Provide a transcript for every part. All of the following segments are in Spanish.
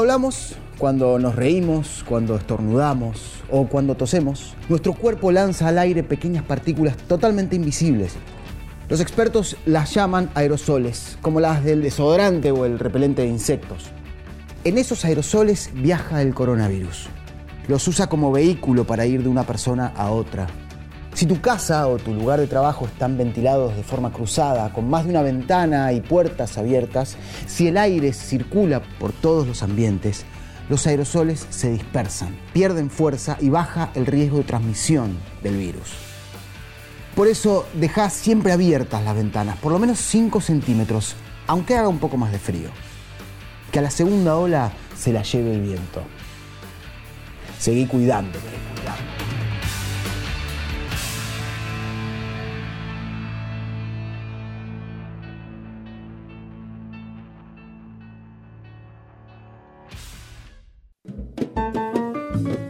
hablamos, cuando nos reímos, cuando estornudamos o cuando tosemos, nuestro cuerpo lanza al aire pequeñas partículas totalmente invisibles. Los expertos las llaman aerosoles, como las del desodorante o el repelente de insectos. En esos aerosoles viaja el coronavirus. Los usa como vehículo para ir de una persona a otra. Si tu casa o tu lugar de trabajo están ventilados de forma cruzada, con más de una ventana y puertas abiertas, si el aire circula por todos los ambientes, los aerosoles se dispersan, pierden fuerza y baja el riesgo de transmisión del virus. Por eso deja siempre abiertas las ventanas, por lo menos 5 centímetros, aunque haga un poco más de frío. Que a la segunda ola se la lleve el viento. Seguí cuidándote.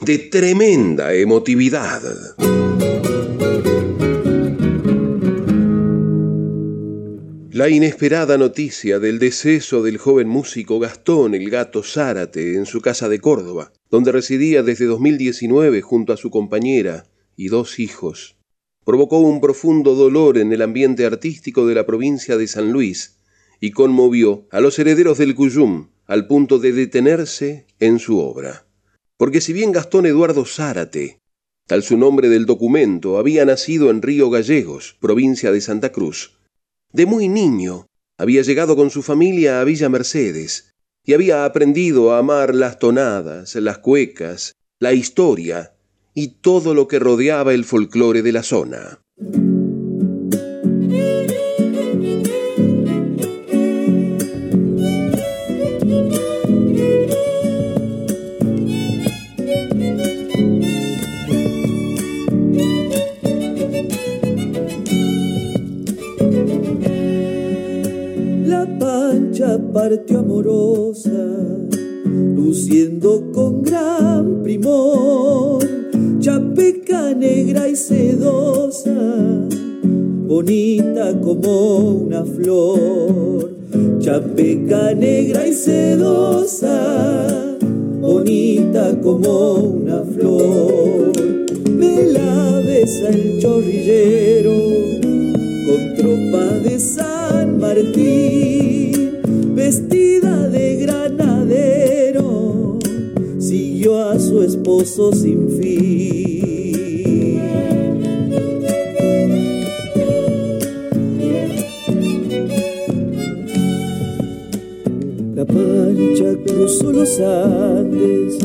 de tremenda emotividad. La inesperada noticia del deceso del joven músico Gastón el Gato Zárate en su casa de Córdoba, donde residía desde 2019 junto a su compañera y dos hijos, provocó un profundo dolor en el ambiente artístico de la provincia de San Luis y conmovió a los herederos del Cuyum al punto de detenerse en su obra. Porque si bien Gastón Eduardo Zárate, tal su nombre del documento, había nacido en Río Gallegos, provincia de Santa Cruz, de muy niño había llegado con su familia a Villa Mercedes y había aprendido a amar las tonadas, las cuecas, la historia y todo lo que rodeaba el folclore de la zona. Pancha partió amorosa, luciendo con gran primor chapeca negra y sedosa, bonita como una flor. Chapeca negra y sedosa, bonita como una flor. Me la besa el chorrillero con tropa de San Martín, esposo sin fin. cruzó los Andes,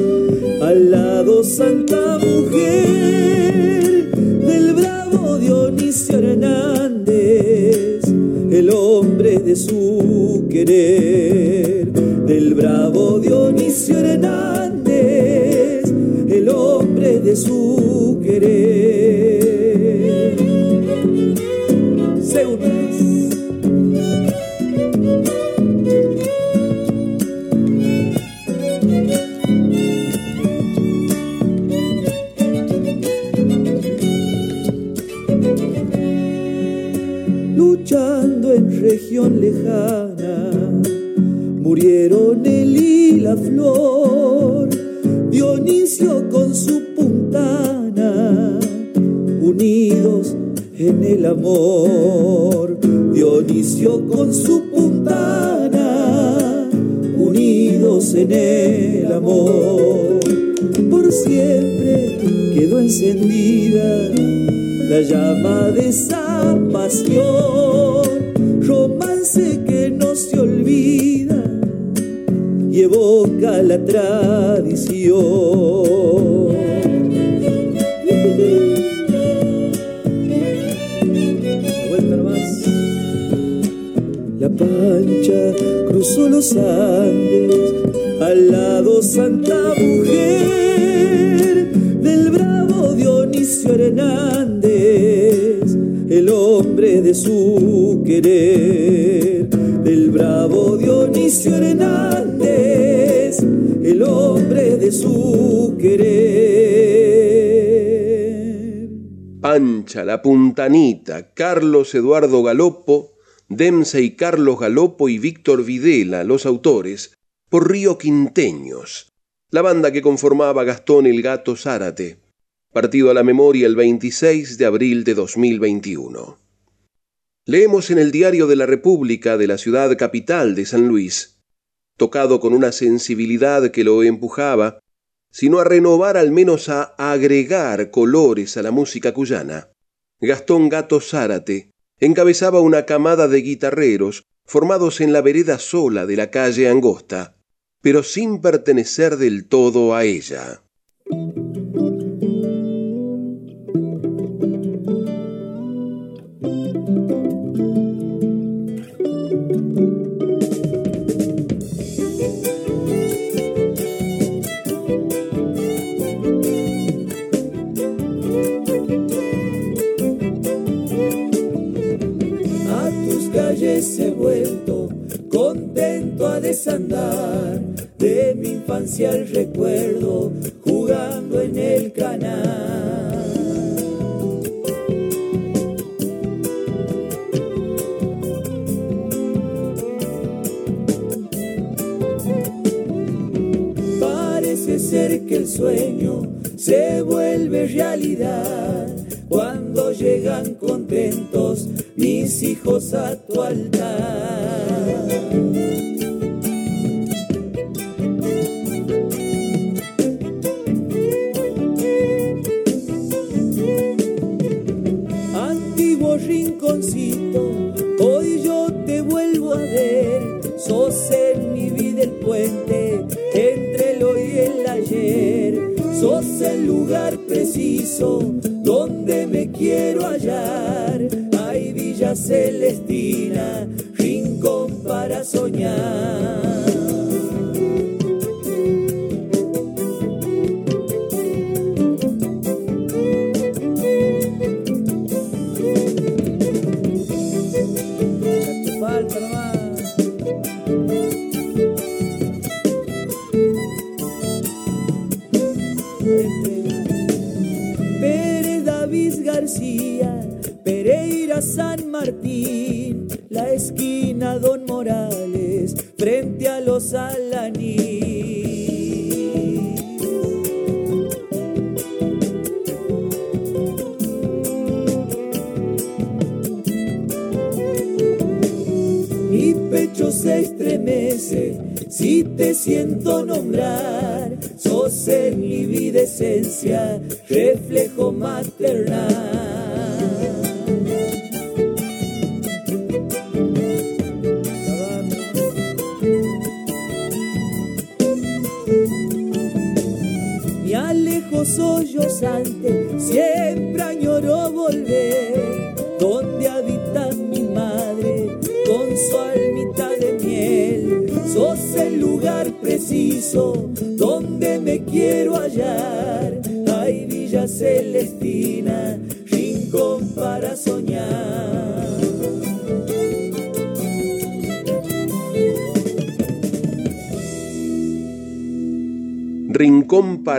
al lado Santa Mujer del bravo Dionisio Hernández, el hombre de su querer, del bravo Dionisio Hernández, de su querer. región lejana Dionisio con su puntana, unidos en el amor. Por siempre quedó encendida la llama de esa pasión romance que no se olvida y evoca la tradición. Los al lado Santa Mujer del bravo Dionisio Hernández, el hombre de su querer, del bravo Dionisio Hernández, el hombre de su querer. Pancha, la puntanita, Carlos Eduardo Galopo, Demse y Carlos Galopo y Víctor Videla, los autores, por Río Quinteños, la banda que conformaba Gastón el Gato Zárate partido a la memoria el 26 de abril de 2021. Leemos en el Diario de la República de la ciudad capital de San Luis, tocado con una sensibilidad que lo empujaba, sino a renovar al menos a agregar colores a la música cuyana. Gastón Gato Zárate encabezaba una camada de guitarreros formados en la vereda sola de la calle Angosta, pero sin pertenecer del todo a ella. Desandar de mi infancia el recuerdo, jugando en el canal. Parece ser que el sueño se vuelve realidad cuando llegan contentos mis hijos a tu altar. Donde me quiero hallar. Hay Villa Celestina, rincón para soñar.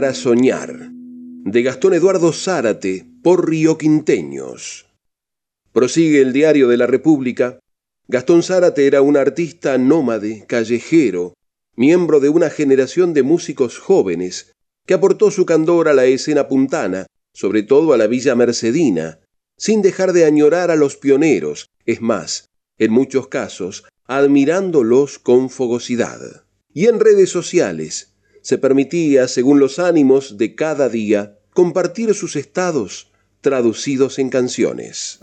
Para soñar, de Gastón Eduardo Zárate, por Río Quinteños. Prosigue el diario de la República. Gastón Zárate era un artista nómade, callejero, miembro de una generación de músicos jóvenes que aportó su candor a la escena puntana, sobre todo a la Villa Mercedina, sin dejar de añorar a los pioneros, es más, en muchos casos, admirándolos con fogosidad. Y en redes sociales se permitía, según los ánimos de cada día, compartir sus estados traducidos en canciones.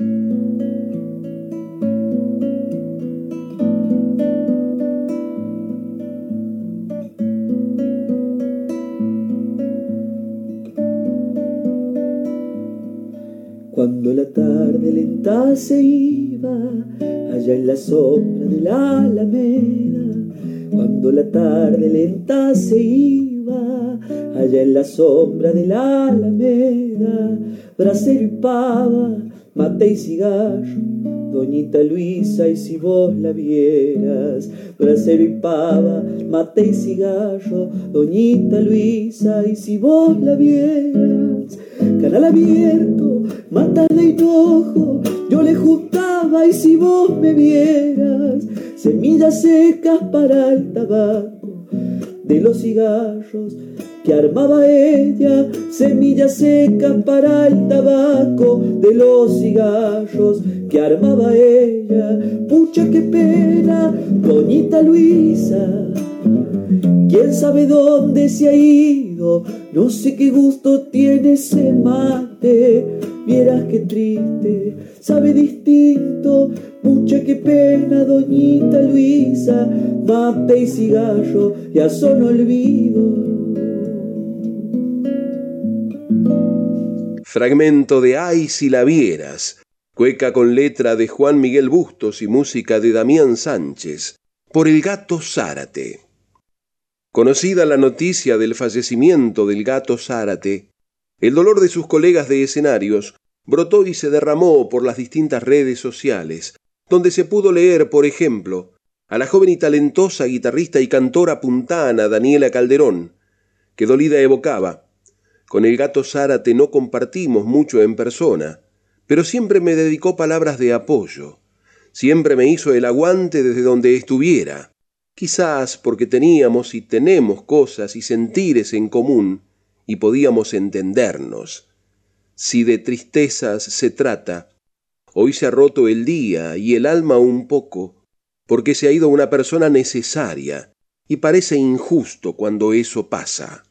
Cuando la tarde lenta se iba, allá en la sombra de la alameda, cuando la tarde lenta se iba, allá en la sombra de la alameda, brasero y pava, mate y cigarro, doñita Luisa, y si vos la vieras, brasero y pava, mate y cigarro, doñita Luisa, y si vos la vieras, canal abierto, mata de hinojo, yo le juntaba y si vos me vieras, semillas secas para el tabaco de los cigarros que armaba ella, semillas secas para el tabaco de los cigarros que armaba ella. Pucha, qué pena, doñita Luisa. ¿Quién sabe dónde se ha ido? No sé qué gusto tiene ese mate. Vieras qué triste, sabe distinto. Pucha, qué pena, doñita Luisa. Mate y cigarro ya son olvido. Fragmento de Ay si la vieras, cueca con letra de Juan Miguel Bustos y música de Damián Sánchez, por el gato Zárate. Conocida la noticia del fallecimiento del gato Zárate, el dolor de sus colegas de escenarios brotó y se derramó por las distintas redes sociales, donde se pudo leer, por ejemplo, a la joven y talentosa guitarrista y cantora puntana Daniela Calderón, que dolida evocaba, con el gato Zárate no compartimos mucho en persona, pero siempre me dedicó palabras de apoyo, siempre me hizo el aguante desde donde estuviera, quizás porque teníamos y tenemos cosas y sentires en común y podíamos entendernos. Si de tristezas se trata, hoy se ha roto el día y el alma un poco, porque se ha ido una persona necesaria, y parece injusto cuando eso pasa.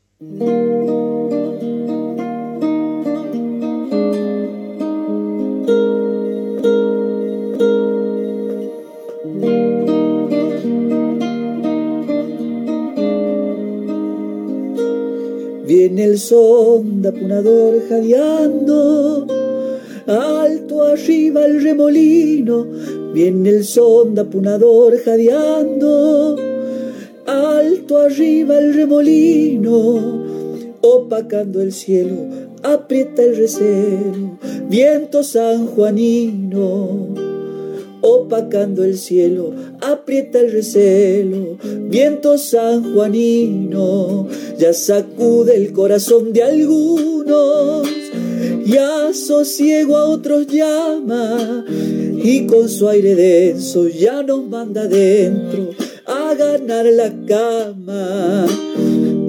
Sonda punador jadeando, alto arriba el remolino. Viene el sonda punador jadeando, alto arriba el remolino, opacando el cielo, aprieta el recero, viento sanjuanino opacando el cielo, aprieta el recelo, viento sanjuanino, ya sacude el corazón de algunos, ya sosiego a otros llama, y con su aire denso ya nos manda adentro a ganar la cama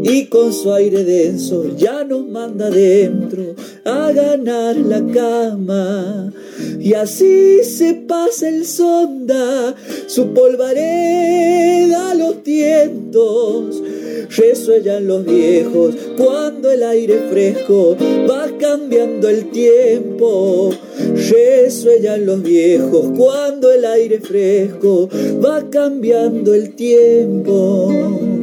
y con su aire denso ya nos manda adentro a ganar la cama. Y así se pasa el sonda, su polvareda a los tientos. Resuellan los viejos cuando el aire fresco va cambiando el tiempo. Resuellan los viejos cuando el aire fresco va cambiando el tiempo.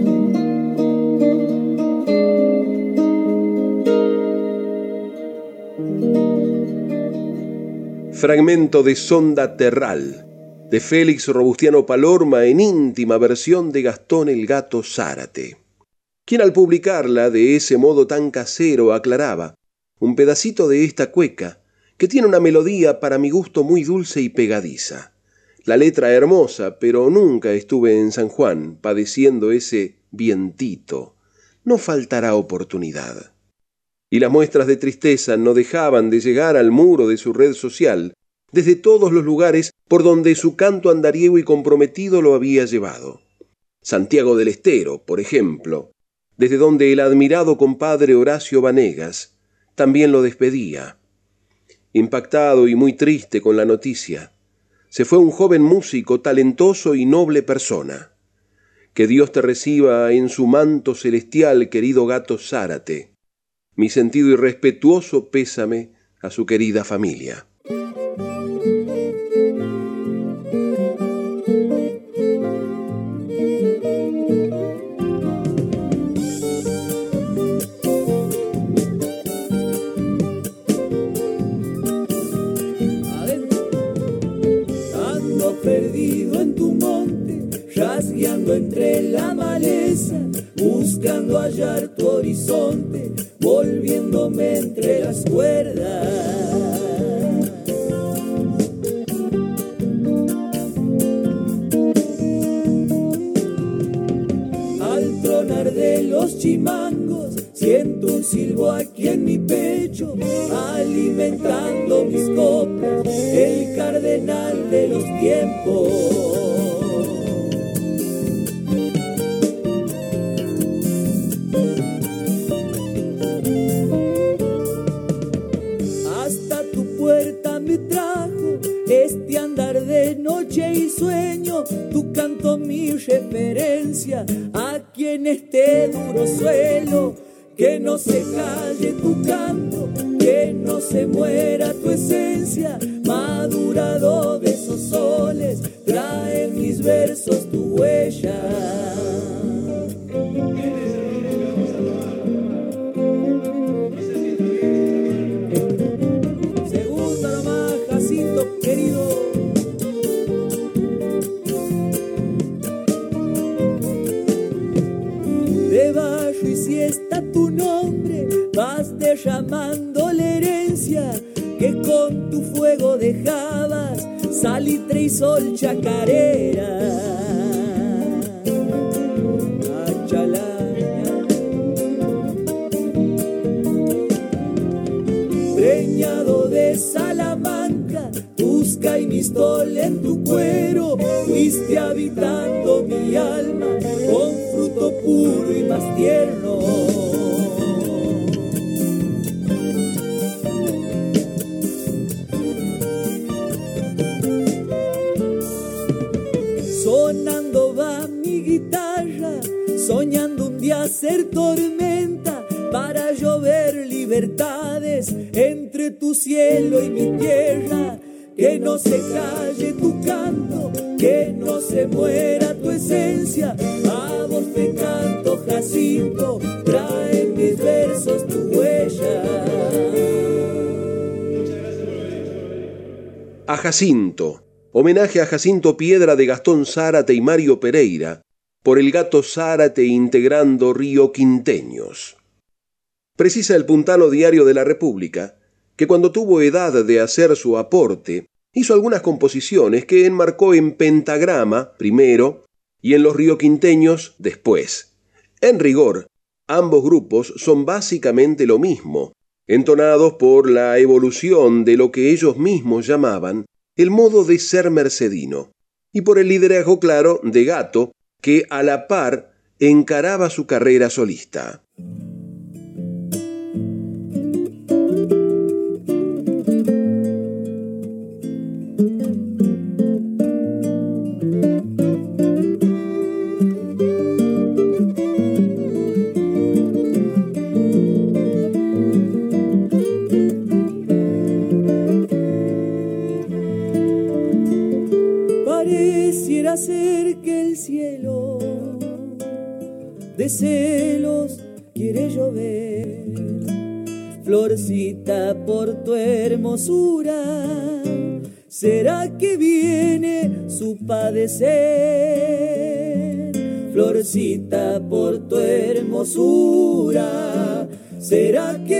Fragmento de Sonda Terral, de Félix Robustiano Palorma en íntima versión de Gastón el Gato Zárate, quien al publicarla de ese modo tan casero aclaraba un pedacito de esta cueca que tiene una melodía para mi gusto muy dulce y pegadiza. La letra hermosa, pero nunca estuve en San Juan padeciendo ese vientito. No faltará oportunidad y las muestras de tristeza no dejaban de llegar al muro de su red social, desde todos los lugares por donde su canto andariego y comprometido lo había llevado. Santiago del Estero, por ejemplo, desde donde el admirado compadre Horacio Vanegas también lo despedía. Impactado y muy triste con la noticia, se fue un joven músico, talentoso y noble persona. Que Dios te reciba en su manto celestial, querido gato Zárate mi sentido y respetuoso pésame a su querida familia. Ando perdido en tu monte, rasgueando entre la maleza, buscando hallar tu horizonte volviéndome entre las cuerdas. Al tronar de los chimangos, siento un silbo aquí en mi pecho, alimentando mis copas, el cardenal de los tiempos. Tu canto mi referencia a quien esté duro suelo. Que no se calle tu canto, que no se muera tu esencia, madurado de esos soles, trae mis versos tu huella. Y sol Jacinto, homenaje a Jacinto Piedra de Gastón Zárate y Mario Pereira, por el gato Zárate integrando Río Quinteños. Precisa el puntano diario de la República que cuando tuvo edad de hacer su aporte, hizo algunas composiciones que enmarcó en pentagrama primero y en los Río Quinteños después. En rigor, ambos grupos son básicamente lo mismo, entonados por la evolución de lo que ellos mismos llamaban el modo de ser mercedino, y por el liderazgo claro de Gato que a la par encaraba su carrera solista. Hermosura, ¿será que viene su padecer? Florcita por tu hermosura, ¿será que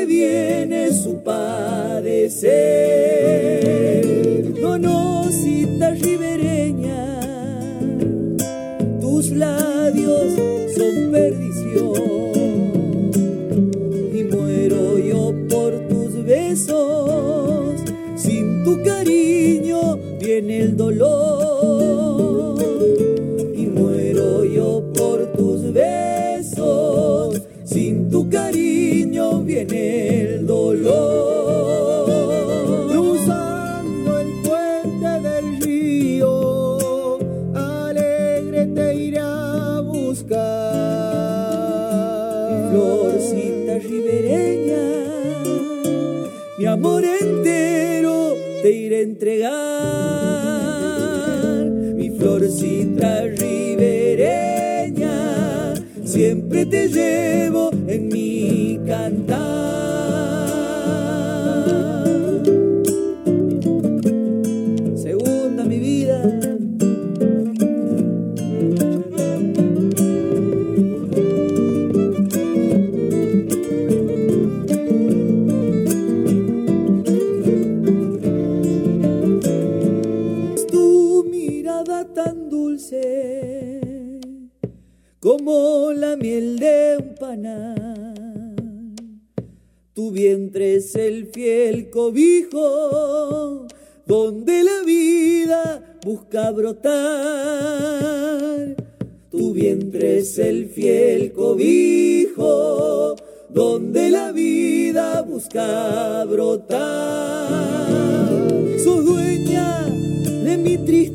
como la miel de un panal. Tu vientre es el fiel cobijo donde la vida busca brotar. Tu vientre es el fiel cobijo donde la vida busca brotar. Sos dueña de mi tristeza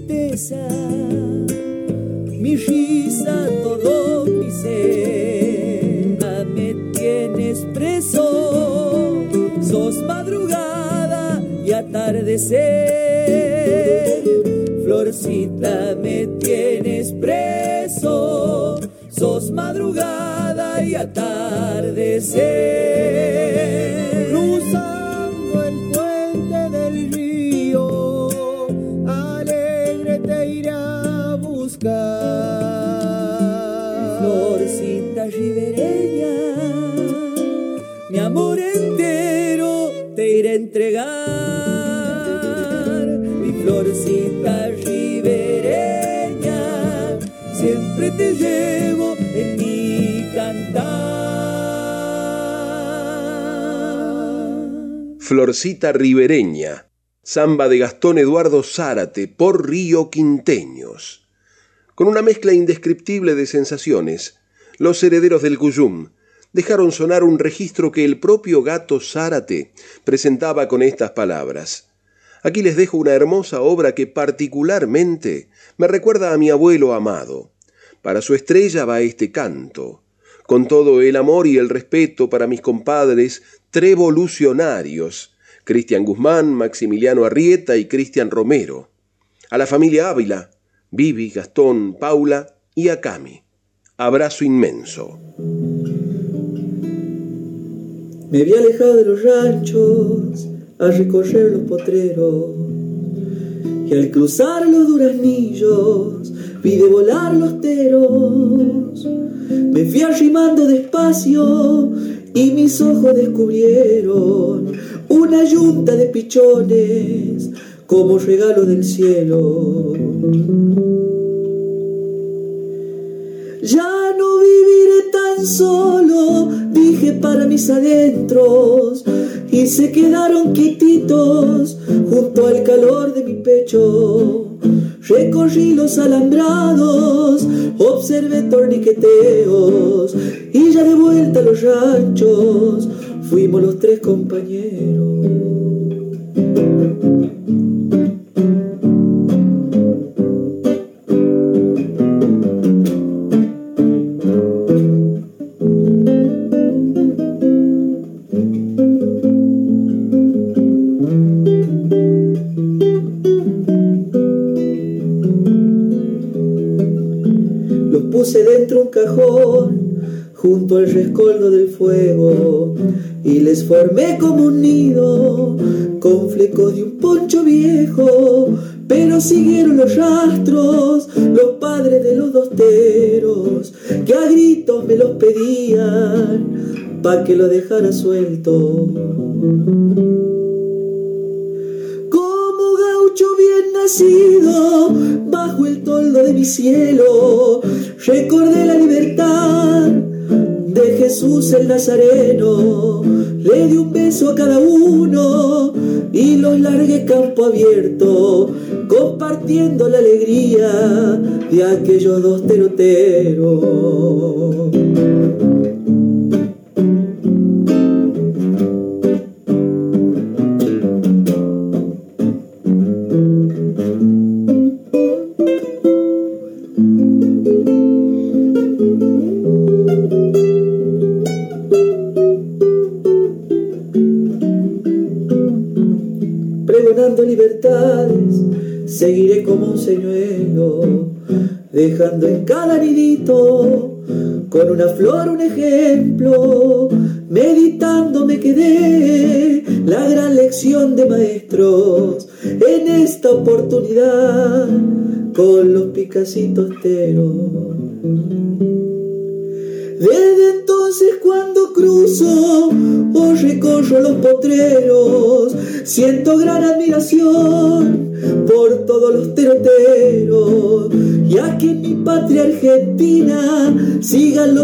mi risa, todo mi ser. Me tienes preso, sos madrugada y atardecer. Florcita, me tienes preso, sos madrugada y atardecer. entero te iré entregar mi florcita ribereña siempre te llevo en mi cantar Florcita ribereña samba de Gastón Eduardo Zárate por Río Quinteños. Con una mezcla indescriptible de sensaciones, los herederos del Cuyum dejaron sonar un registro que el propio gato Zárate presentaba con estas palabras. Aquí les dejo una hermosa obra que particularmente me recuerda a mi abuelo amado. Para su estrella va este canto, con todo el amor y el respeto para mis compadres trevolucionarios, Cristian Guzmán, Maximiliano Arrieta y Cristian Romero, a la familia Ávila, Vivi, Gastón, Paula y a Cami. Abrazo inmenso. Me vi alejado de los ranchos a recorrer los potreros y al cruzar los duraznillos vi de volar los teros. Me fui arrimando despacio y mis ojos descubrieron una yunta de pichones como regalo del cielo. Ya no viviré tan solo, dije para mis adentros, y se quedaron quietitos junto al calor de mi pecho. Recorrí los alambrados, observé torniqueteos y ya de vuelta a los ranchos fuimos los tres compañeros. Junto al rescoldo del fuego y les formé como un nido con flecos de un poncho viejo, pero siguieron los rastros los padres de los dosteros que a gritos me los pedían pa' que lo dejara suelto. Gaucho bien nacido bajo el toldo de mi cielo, recordé la libertad de Jesús el Nazareno. Le di un beso a cada uno y los largué campo abierto, compartiendo la alegría de aquellos dos teroteros. En cada nidito con una flor un ejemplo,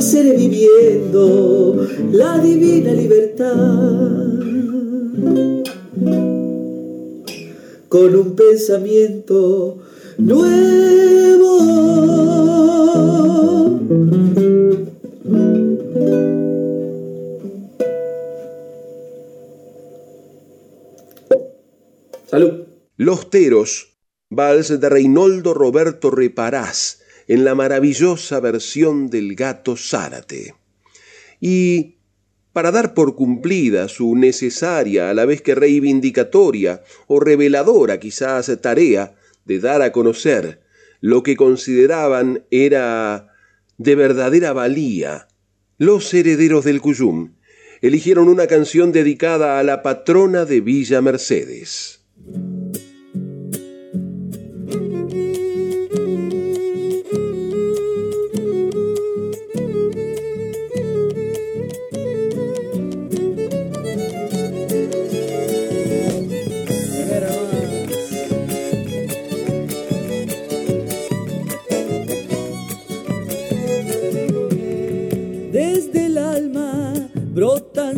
seres viviendo la divina libertad. Con un pensamiento nuevo. Salud. Los Teros, vals de Reinoldo Roberto Reparás, en la maravillosa versión del gato Zárate. Y para dar por cumplida su necesaria, a la vez que reivindicatoria o reveladora quizás tarea de dar a conocer lo que consideraban era de verdadera valía, los herederos del Cuyum eligieron una canción dedicada a la patrona de Villa Mercedes.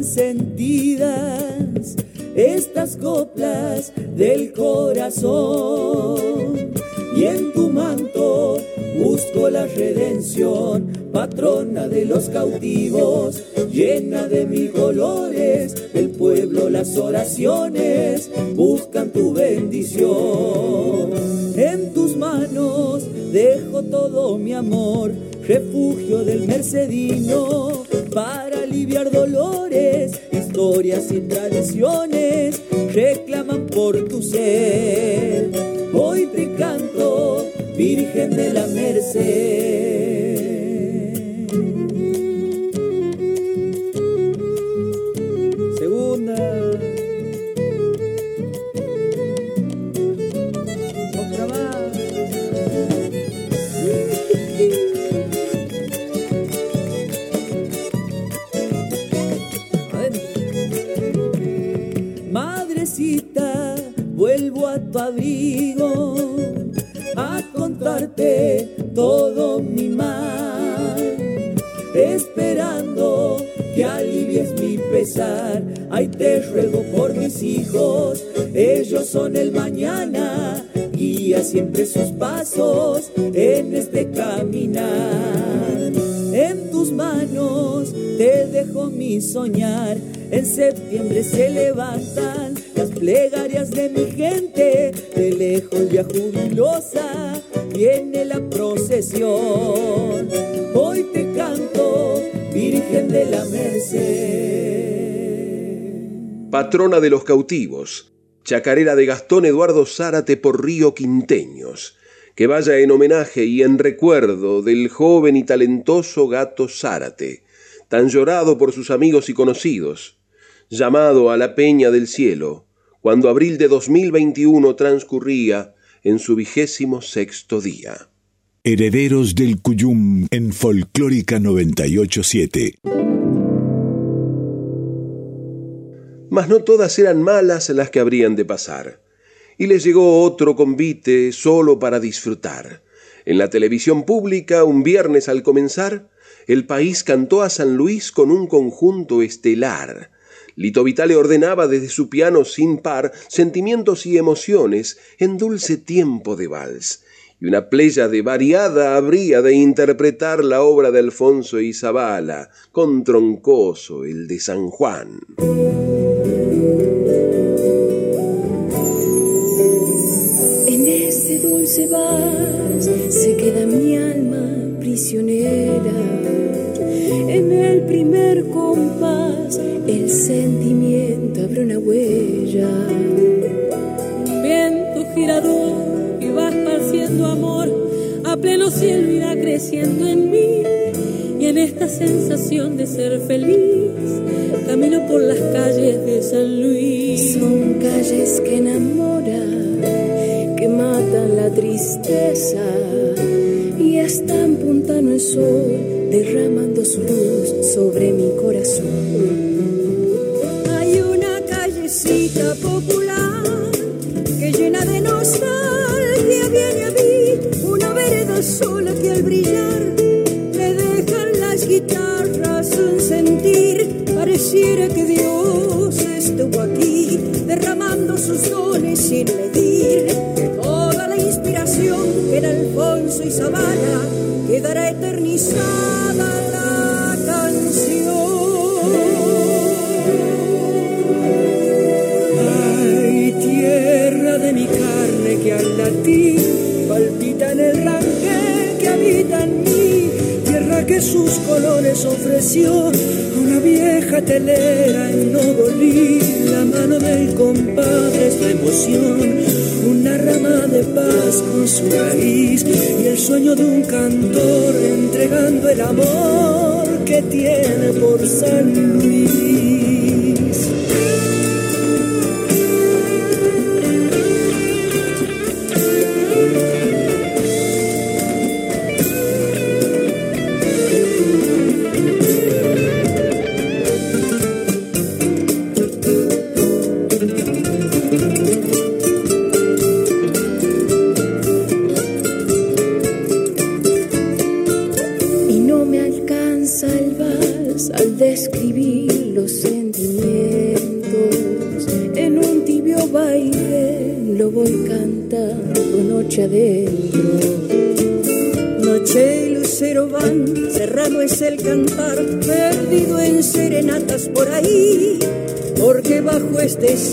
Sentidas estas coplas del corazón. Y en tu manto busco la redención, patrona de los cautivos, llena de mil colores, el pueblo las oraciones buscan tu bendición. En tus manos dejo todo mi amor, refugio del mercedino, aliviar dolores, historias y tradiciones, reclaman por tu ser. Hoy te canto, Virgen de la Merced. Siempre sus pasos en este caminar. En tus manos te dejo mi soñar, en septiembre se levantan las plegarias de mi gente, de lejos ya jubilosa viene la procesión. Hoy te canto, Virgen de la Merced. Patrona de los cautivos, chacarera de Gastón Eduardo Zárate por Río Quinteños, que vaya en homenaje y en recuerdo del joven y talentoso gato Zárate, tan llorado por sus amigos y conocidos, llamado a la Peña del Cielo, cuando abril de 2021 transcurría en su vigésimo sexto día. Herederos del Cuyum en Folclórica 987. Mas no todas eran malas las que habrían de pasar. Y les llegó otro convite solo para disfrutar. En la televisión pública, un viernes al comenzar, el país cantó a San Luis con un conjunto estelar Lito Vitale ordenaba desde su piano sin par sentimientos y emociones en dulce tiempo de vals, y una de variada habría de interpretar la obra de Alfonso y Zabala, con Troncoso, el de San Juan. En ese dulce vals se queda mi alma prisionera en el primer compás el sentimiento abre una huella. Un viento girador amor a pleno cielo irá creciendo en mí. Y en esta sensación de ser feliz, camino por las calles de San Luis. Son calles que enamoran, que matan la tristeza y están puntando el sol derramando su luz sobre mi corazón. Brillar le dejan las guitarras un sentir, pareciera que Dios estuvo aquí derramando sus dones sin medir. Toda la inspiración que era Alfonso y Zavala quedará eternizada a una vieja telera en no la mano del compadre esta emoción una rama de paz con su raíz y el sueño de un cantor entregando el amor que tiene por San Luis.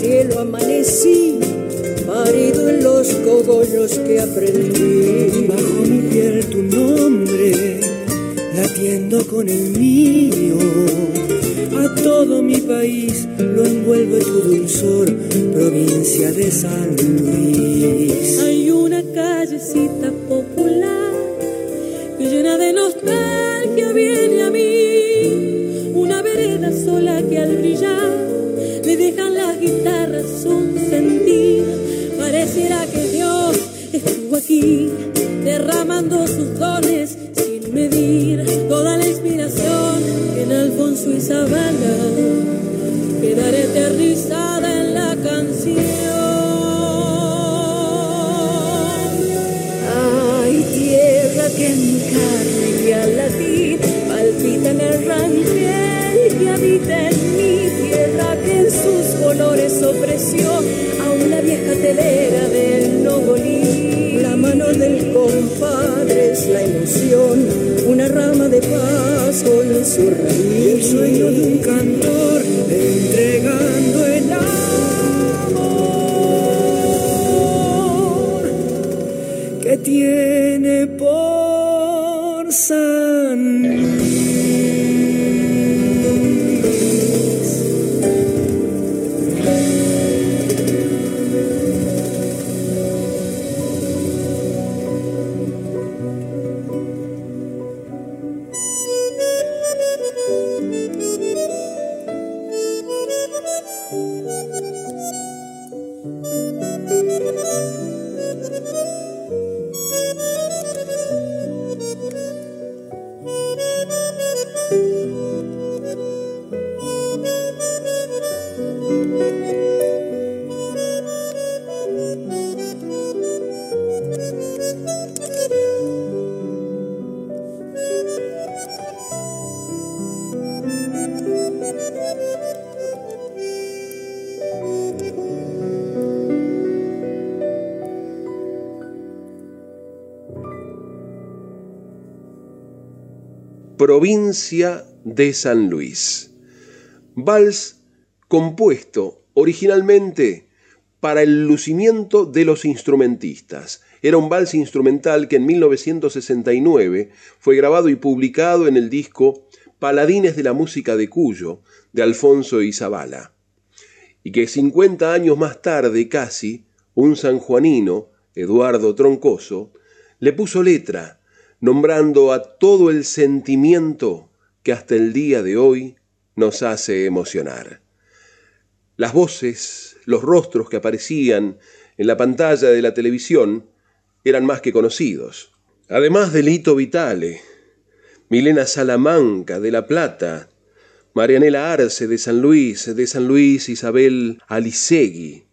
Bajo este que en carne y al latir palpita en el ranchel que habita en mi tierra que en sus colores ofreció a una vieja telera del Nogolí. La mano del compadre es la emoción, una rama de paz con su raíz. El sueño de un cantor Provincia de San Luis. Vals compuesto originalmente para el lucimiento de los instrumentistas. Era un vals instrumental que en 1969 fue grabado y publicado en el disco Paladines de la Música de Cuyo, de Alfonso Izabala. Y que 50 años más tarde, casi, un sanjuanino, Eduardo Troncoso, le puso letra nombrando a todo el sentimiento que hasta el día de hoy nos hace emocionar. Las voces, los rostros que aparecían en la pantalla de la televisión eran más que conocidos. Además de Lito Vitale, Milena Salamanca de La Plata, Marianela Arce de San Luis, de San Luis Isabel Alicegui,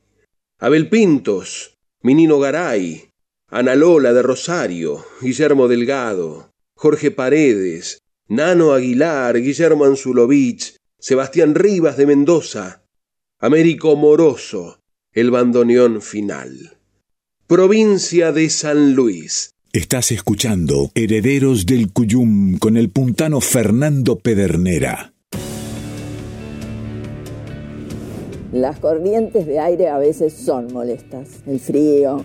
Abel Pintos, Minino Garay, Ana Lola de Rosario, Guillermo Delgado, Jorge Paredes, Nano Aguilar, Guillermo Anzulovich, Sebastián Rivas de Mendoza, Américo Moroso, el bandoneón final. Provincia de San Luis. Estás escuchando Herederos del Cuyum con el puntano Fernando Pedernera. Las corrientes de aire a veces son molestas. El frío,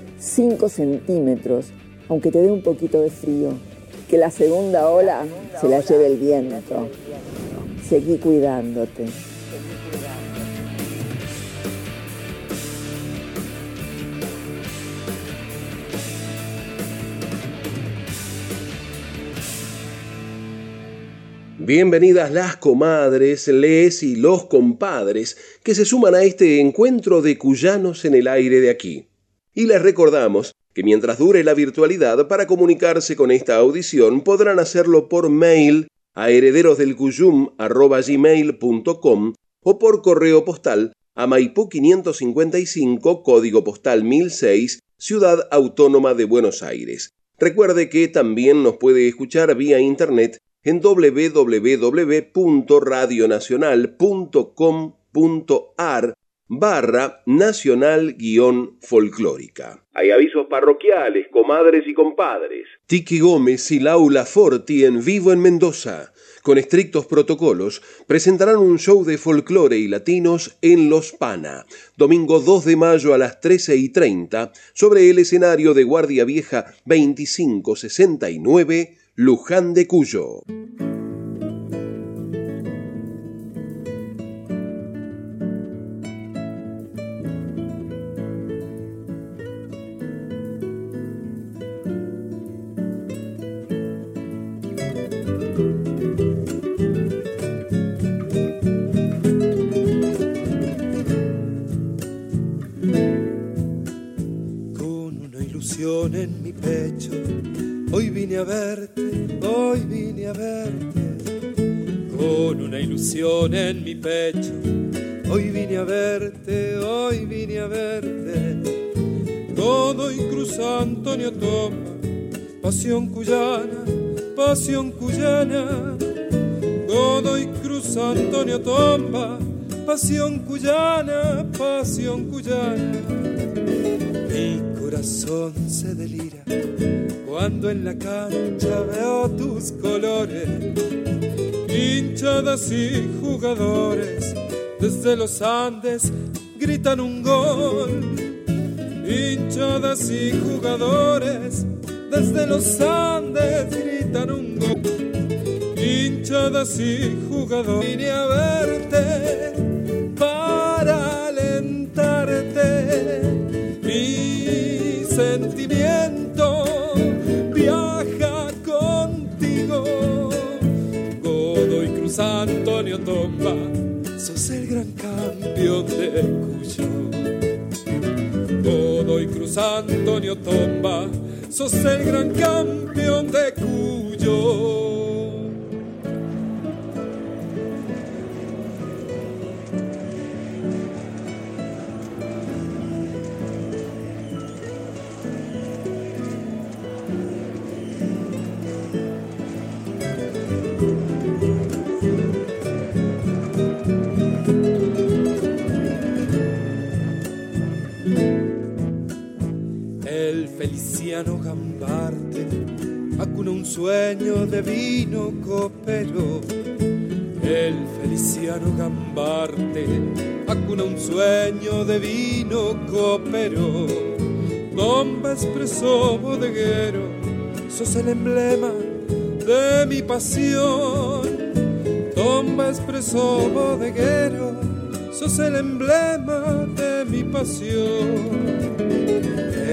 5 centímetros, aunque te dé un poquito de frío. Que la segunda ola se la lleve el viento. Seguí cuidándote. Bienvenidas las comadres, les y los compadres que se suman a este encuentro de cuyanos en el aire de aquí. Y les recordamos que mientras dure la virtualidad para comunicarse con esta audición podrán hacerlo por mail a herederosdelcuyum.com o por correo postal a Maipú 555, código postal 1006, Ciudad Autónoma de Buenos Aires. Recuerde que también nos puede escuchar vía internet en www.radionacional.com.ar barra nacional guion folclórica. Hay avisos parroquiales, comadres y compadres. Tiki Gómez y Laura Forti en vivo en Mendoza. Con estrictos protocolos, presentarán un show de folclore y latinos en Los Pana, domingo 2 de mayo a las 13 y 30, sobre el escenario de Guardia Vieja 2569, Luján de Cuyo. En mi pecho. Hoy vine a verte, hoy vine a verte. Todo y Cruz Antonio toma, pasión cuyana, pasión cuyana. Todo y Cruz Antonio toma, pasión cuyana, pasión cuyana corazón se delira cuando en la cancha veo tus colores, hinchadas y jugadores desde los Andes gritan un gol. Hinchadas y jugadores desde los Andes gritan un gol. Hinchadas y jugadores vine a verte campeón de Cuyo. Godoy Cruz Antonio Tomba, sos el gran campeón de acuna un sueño de vino copero. El Feliciano Gambarte acuna un sueño de vino copero. Bomba expreso bodeguero, sos el emblema de mi pasión. Tomba expreso bodeguero, sos el emblema de mi pasión.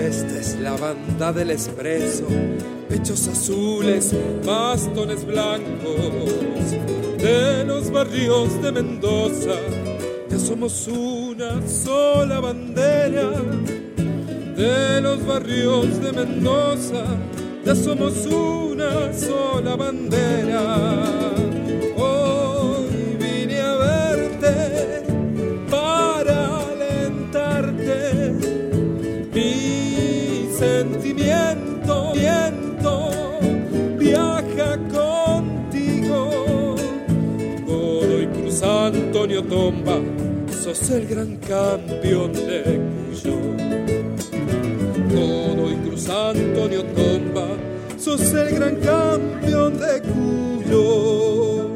Esta es la banda del expreso, pechos azules, bastones blancos, de los barrios de Mendoza, ya somos una sola bandera. De los barrios de Mendoza, ya somos una sola bandera. Tomba, sos el gran campeón de Cuyo. Godoy Cruz Antonio Tomba, sos el gran campeón de Cuyo.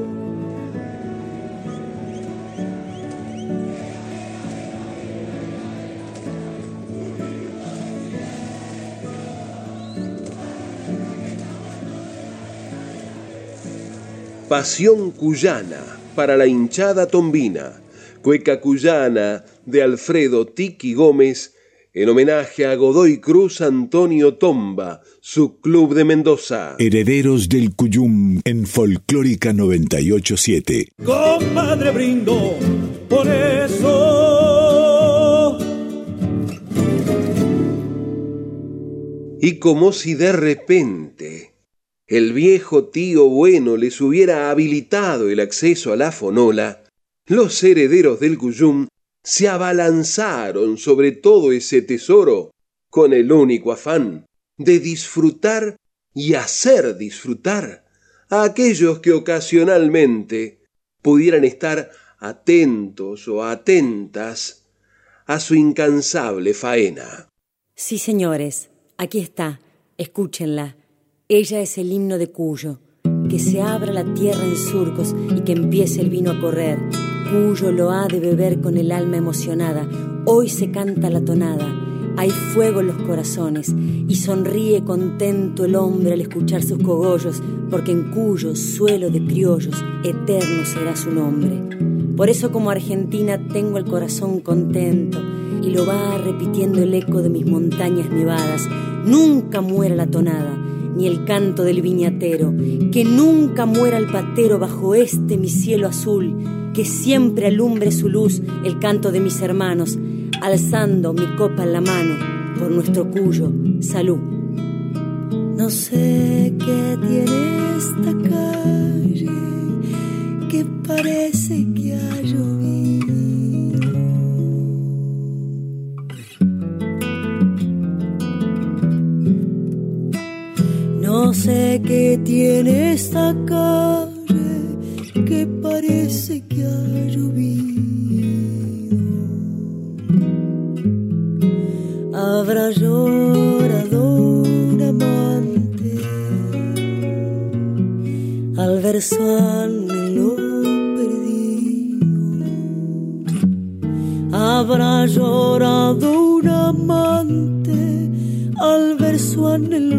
Pasión Cuyana para la hinchada tombina, cueca cuyana de Alfredo Tiki Gómez, en homenaje a Godoy Cruz Antonio Tomba, su club de Mendoza. Herederos del Cuyum en Folclórica 987. Comadre brindo por eso y como si de repente el viejo tío bueno les hubiera habilitado el acceso a la fonola, los herederos del Cuyum se abalanzaron sobre todo ese tesoro con el único afán de disfrutar y hacer disfrutar a aquellos que ocasionalmente pudieran estar atentos o atentas a su incansable faena. Sí, señores, aquí está, escúchenla. Ella es el himno de Cuyo. Que se abra la tierra en surcos y que empiece el vino a correr. Cuyo lo ha de beber con el alma emocionada. Hoy se canta la tonada. Hay fuego en los corazones y sonríe contento el hombre al escuchar sus cogollos, porque en Cuyo, suelo de criollos, eterno será su nombre. Por eso como Argentina tengo el corazón contento y lo va repitiendo el eco de mis montañas nevadas. Nunca muera la tonada ni el canto del viñatero, que nunca muera el patero bajo este mi cielo azul, que siempre alumbre su luz el canto de mis hermanos, alzando mi copa en la mano por nuestro cuyo salud. No sé qué tiene esta calle que parece que ha llovido. No sé qué tiene esta calle que parece que ha llovido. Habrá llorado un amante al ver su anhelo perdido. Habrá llorado un amante al ver su anhelo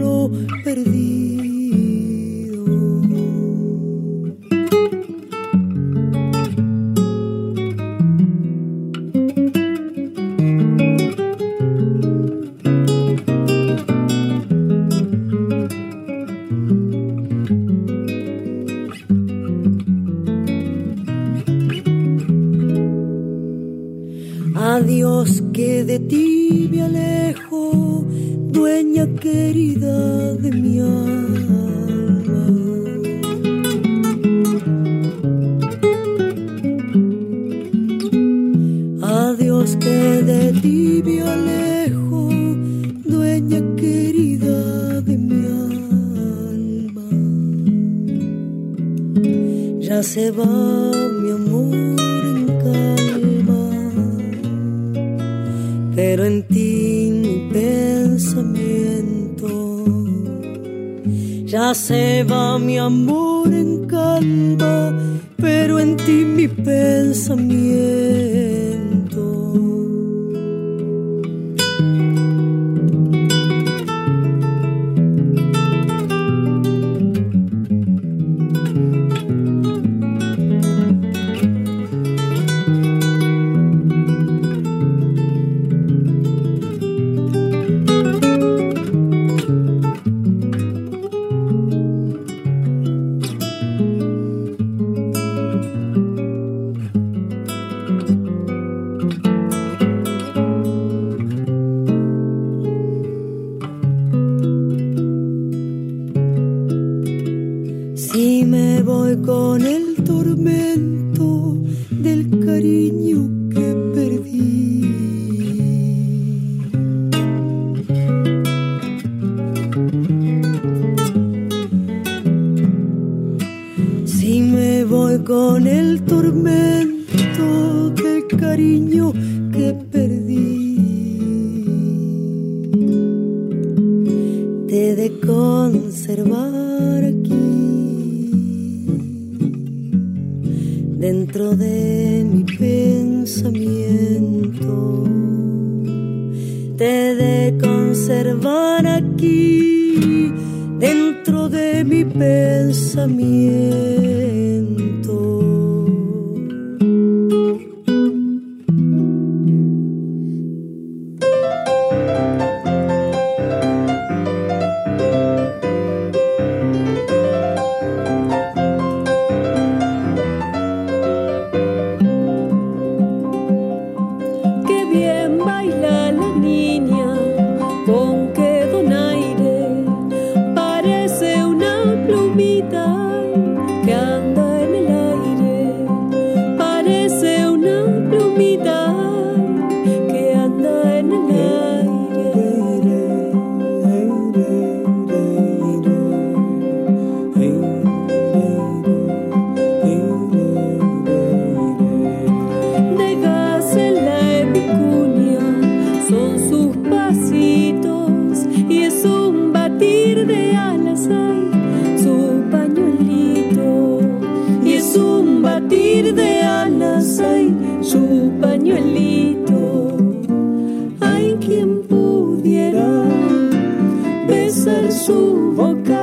su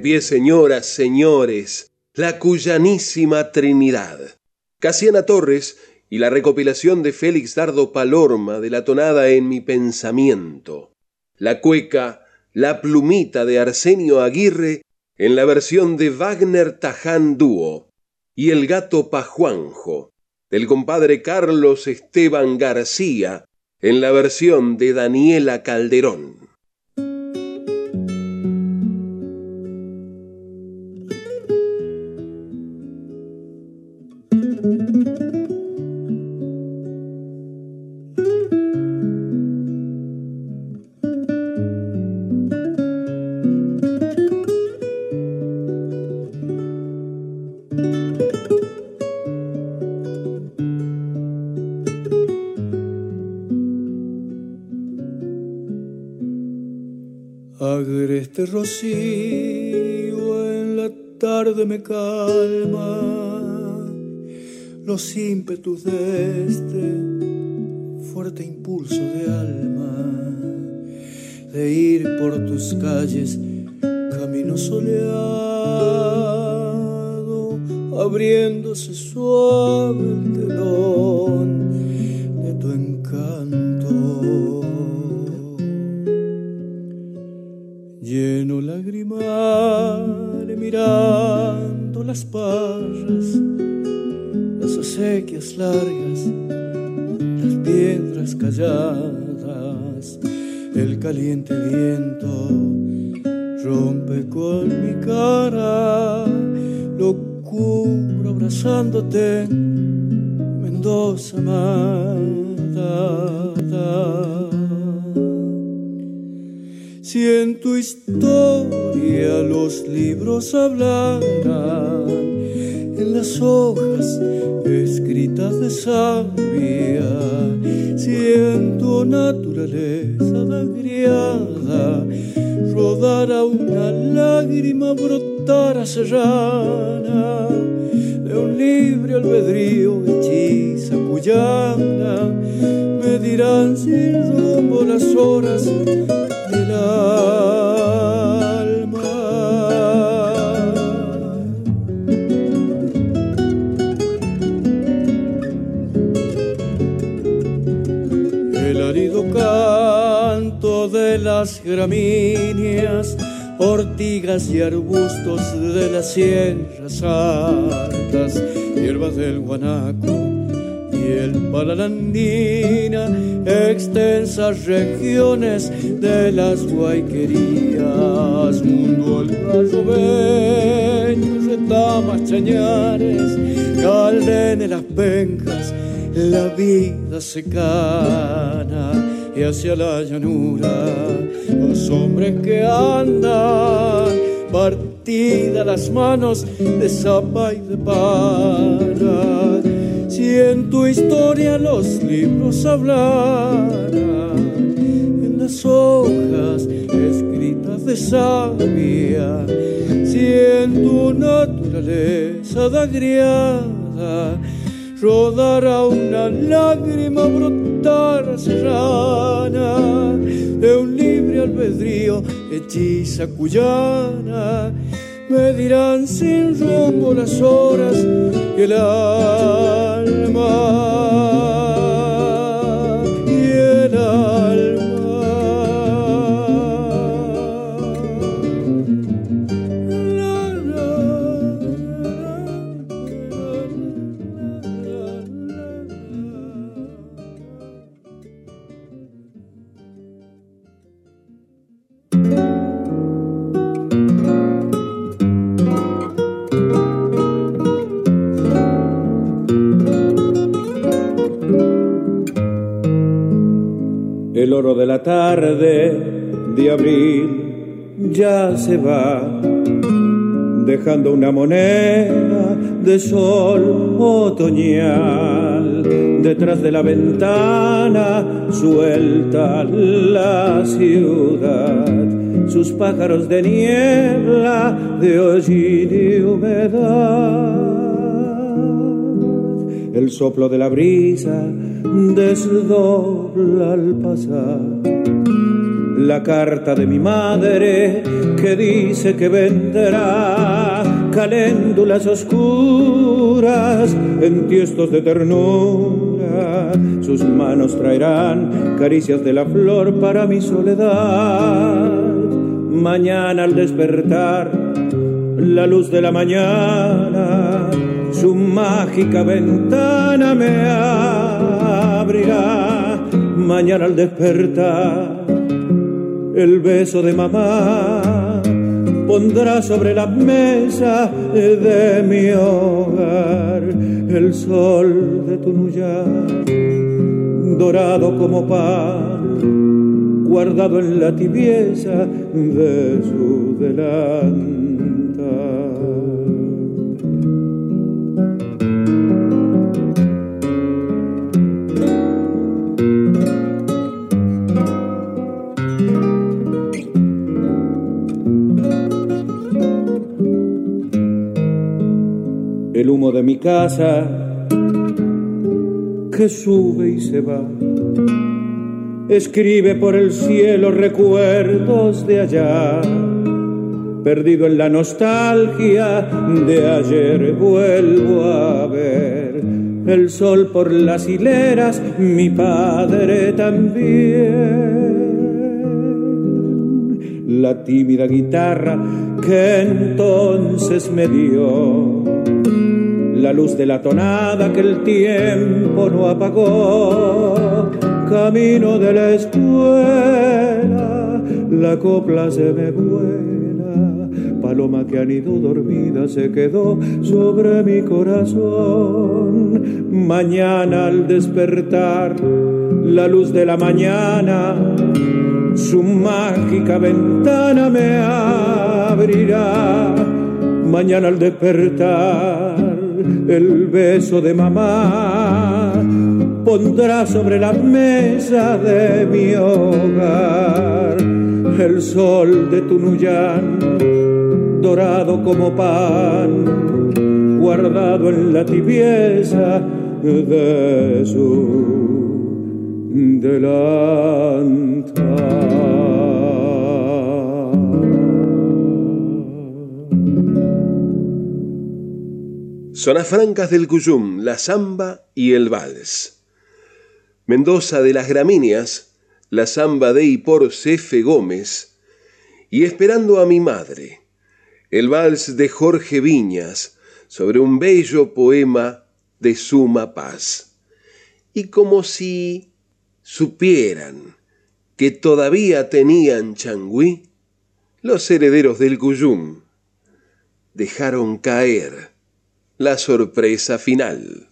pie, señoras, señores, la cuyanísima Trinidad. Casiana Torres y la recopilación de Félix Dardo Palorma de la tonada En mi pensamiento. La cueca La plumita de Arsenio Aguirre en la versión de Wagner Taján Dúo y El gato Pajuanjo del compadre Carlos Esteban García en la versión de Daniela Calderón. Agreste rocío en la tarde me calma. Los ímpetus de este fuerte impulso de alma de ir por tus calles camino soleado abriéndose suave el telón caliente viento y arbustos de las sierras altas, hierbas del guanaco el palalandina, extensas regiones de las guayquerías, mundo el gallo retamas chañares, calden en las pencas, la vida secana y hacia la llanura los hombres que andan partidas las manos de zapa y de pana si en tu historia los libros hablaran, en las hojas escritas de sabia, si en tu naturaleza de agriada rodara una lágrima brotar serrana de un libre albedrío hechiza cuyana me dirán sin rumbo las horas y el alma. El oro de la tarde de abril ya se va, dejando una moneda de sol otoñal. Detrás de la ventana suelta la ciudad, sus pájaros de niebla, de hollín y humedad. El soplo de la brisa desdobla al pasar. La carta de mi madre que dice que vendrá caléndulas oscuras en tiestos de ternura. Sus manos traerán caricias de la flor para mi soledad. Mañana al despertar, la luz de la mañana, su mágica ventana me Mañana al despertar, el beso de mamá pondrá sobre la mesa de mi hogar el sol de tu nuyar, dorado como pan, guardado en la tibieza de su delantal. Casa que sube y se va. Escribe por el cielo recuerdos de allá. Perdido en la nostalgia de ayer vuelvo a ver el sol por las hileras, mi padre también. La tímida guitarra que entonces me dio la luz de la tonada que el tiempo no apagó. Camino de la escuela, la copla se me vuela paloma que han ido dormida se quedó sobre mi corazón. Mañana al despertar, la luz de la mañana, su mágica ventana me abrirá. Mañana al despertar, el beso de mamá pondrá sobre la mesa de mi hogar el sol de Tunuyán, dorado como pan, guardado en la tibieza de su delantal. Zonas francas del Cuyum, la samba y el vals. Mendoza de las Gramíneas, la samba de y por Gómez. Y esperando a mi madre, el vals de Jorge Viñas sobre un bello poema de suma paz. Y como si supieran que todavía tenían changüí, los herederos del Cuyum dejaron caer la sorpresa final.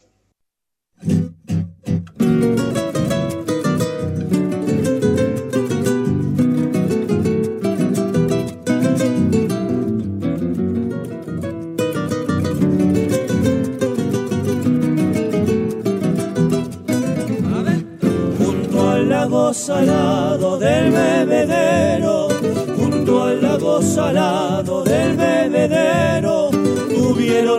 Junto al lago salado del bebedero, junto al lago salado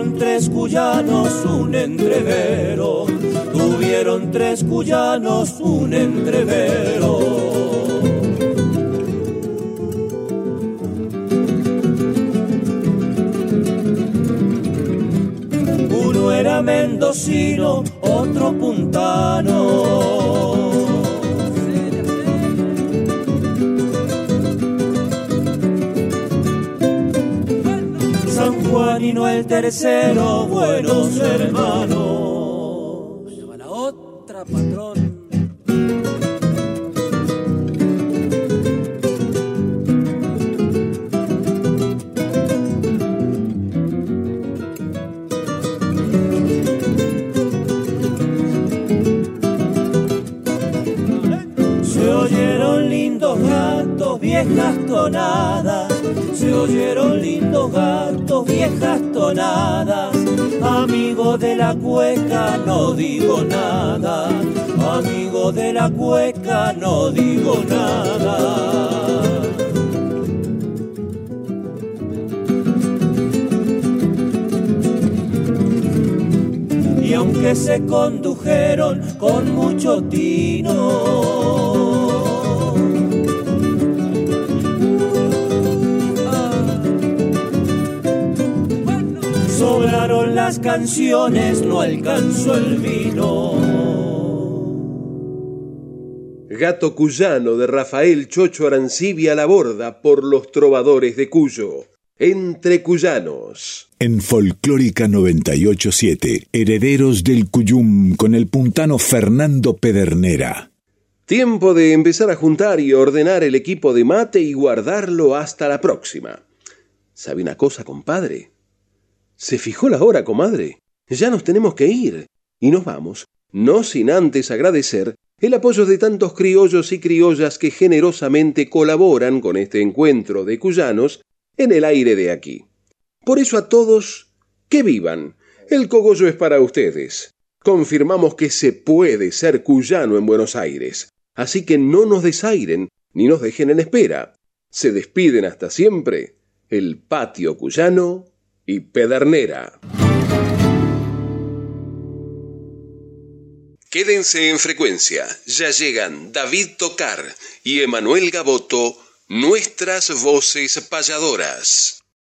Tres cuyanos un entrevero, tuvieron tres cuyanos un entrevero. Uno era mendocino, otro puntano. Juanino el tercero, buenos hermanos. Cueca, no digo nada. Amigo de la cueca, no digo nada. Y aunque se condujeron con mucho tino, las canciones, no alcanzó el vino. Gato Cuyano de Rafael Chocho Arancibia a la borda por los trovadores de Cuyo. Entre Cuyanos. En Folclórica 987, Herederos del Cuyum con el puntano Fernando Pedernera. Tiempo de empezar a juntar y ordenar el equipo de mate y guardarlo hasta la próxima. ¿Sabe una cosa, compadre? Se fijó la hora, comadre. Ya nos tenemos que ir. Y nos vamos, no sin antes agradecer el apoyo de tantos criollos y criollas que generosamente colaboran con este encuentro de cuyanos en el aire de aquí. Por eso a todos, que vivan. El cogollo es para ustedes. Confirmamos que se puede ser cuyano en Buenos Aires. Así que no nos desairen ni nos dejen en espera. Se despiden hasta siempre el patio cuyano y Pedernera. Quédense en frecuencia, ya llegan David Tocar y Emanuel Gaboto, nuestras voces payadoras.